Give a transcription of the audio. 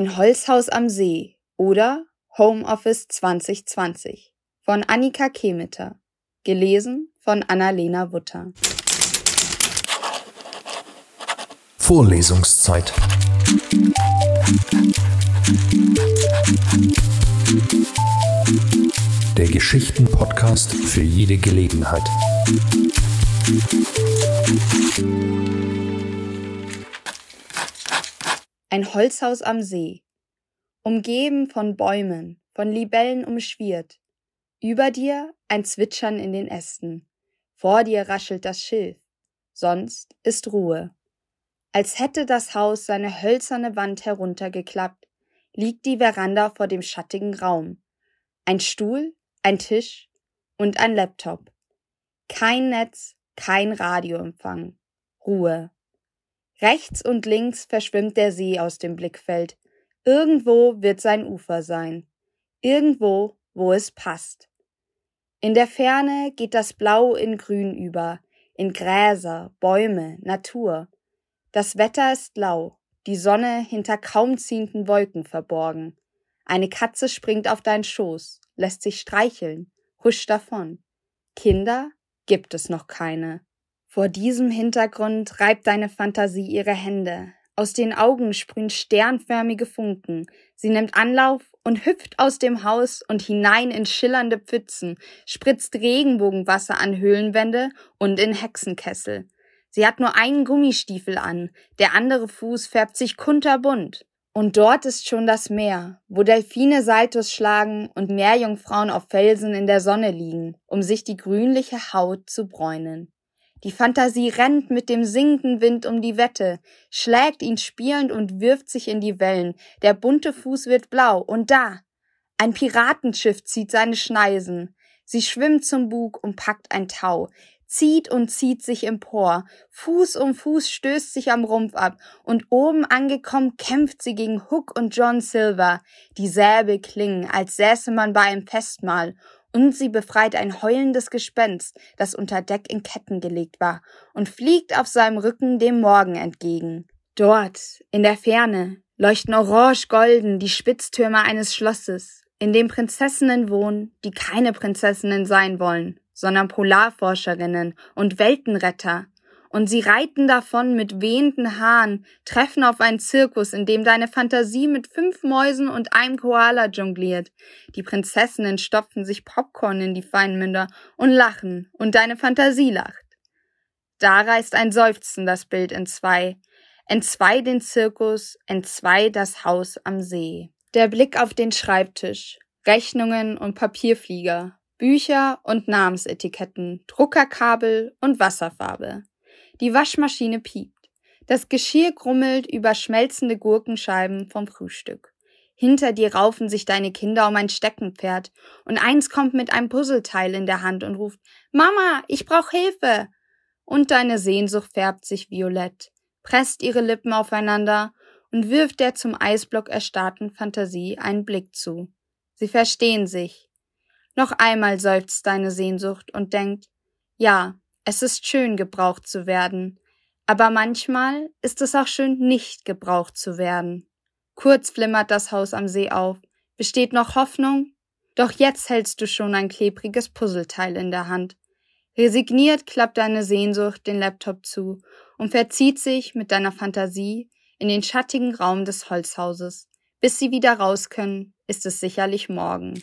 Ein Holzhaus am See oder Homeoffice 2020 von Annika Kemeter. Gelesen von Annalena Wutter. Vorlesungszeit. Der Geschichten-Podcast für jede Gelegenheit. Ein Holzhaus am See. Umgeben von Bäumen, von Libellen umschwirrt. Über dir ein Zwitschern in den Ästen. Vor dir raschelt das Schilf. Sonst ist Ruhe. Als hätte das Haus seine hölzerne Wand heruntergeklappt, liegt die Veranda vor dem schattigen Raum. Ein Stuhl, ein Tisch und ein Laptop. Kein Netz, kein Radioempfang. Ruhe. Rechts und links verschwimmt der See aus dem Blickfeld. Irgendwo wird sein Ufer sein. Irgendwo, wo es passt. In der Ferne geht das Blau in Grün über, in Gräser, Bäume, Natur. Das Wetter ist lau, die Sonne hinter kaum ziehenden Wolken verborgen. Eine Katze springt auf deinen Schoß, lässt sich streicheln, huscht davon. Kinder gibt es noch keine. Vor diesem Hintergrund reibt deine Fantasie ihre Hände. Aus den Augen sprühen sternförmige Funken. Sie nimmt Anlauf und hüpft aus dem Haus und hinein in schillernde Pfützen, spritzt Regenbogenwasser an Höhlenwände und in Hexenkessel. Sie hat nur einen Gummistiefel an, der andere Fuß färbt sich kunterbunt. Und dort ist schon das Meer, wo Delfine Saltus schlagen und Meerjungfrauen auf Felsen in der Sonne liegen, um sich die grünliche Haut zu bräunen. Die Fantasie rennt mit dem singenden Wind um die Wette, schlägt ihn spielend und wirft sich in die Wellen. Der bunte Fuß wird blau. Und da! Ein Piratenschiff zieht seine Schneisen. Sie schwimmt zum Bug und packt ein Tau, zieht und zieht sich empor. Fuß um Fuß stößt sich am Rumpf ab. Und oben angekommen kämpft sie gegen Hook und John Silver. Die Säbel klingen, als säße man bei einem Festmahl und sie befreit ein heulendes Gespenst, das unter Deck in Ketten gelegt war, und fliegt auf seinem Rücken dem Morgen entgegen. Dort, in der Ferne, leuchten orange-golden die Spitztürme eines Schlosses, in dem Prinzessinnen wohnen, die keine Prinzessinnen sein wollen, sondern Polarforscherinnen und Weltenretter, und sie reiten davon mit wehenden Haaren, treffen auf einen Zirkus, in dem deine Fantasie mit fünf Mäusen und einem Koala jongliert. Die Prinzessinnen stopfen sich Popcorn in die Feinmünder und lachen, und deine Fantasie lacht. Da reißt ein Seufzen das Bild in zwei, entzwei den Zirkus, entzwei das Haus am See. Der Blick auf den Schreibtisch, Rechnungen und Papierflieger, Bücher und Namensetiketten, Druckerkabel und Wasserfarbe. Die Waschmaschine piept. Das Geschirr grummelt über schmelzende Gurkenscheiben vom Frühstück. Hinter dir raufen sich deine Kinder um ein Steckenpferd und eins kommt mit einem Puzzleteil in der Hand und ruft Mama, ich brauch Hilfe. Und deine Sehnsucht färbt sich violett, presst ihre Lippen aufeinander und wirft der zum Eisblock erstarrten Fantasie einen Blick zu. Sie verstehen sich. Noch einmal seufzt deine Sehnsucht und denkt, ja, es ist schön, gebraucht zu werden, aber manchmal ist es auch schön, nicht gebraucht zu werden. Kurz flimmert das Haus am See auf. Besteht noch Hoffnung? Doch jetzt hältst du schon ein klebriges Puzzleteil in der Hand. Resigniert klappt deine Sehnsucht den Laptop zu und verzieht sich mit deiner Fantasie in den schattigen Raum des Holzhauses. Bis sie wieder raus können, ist es sicherlich morgen.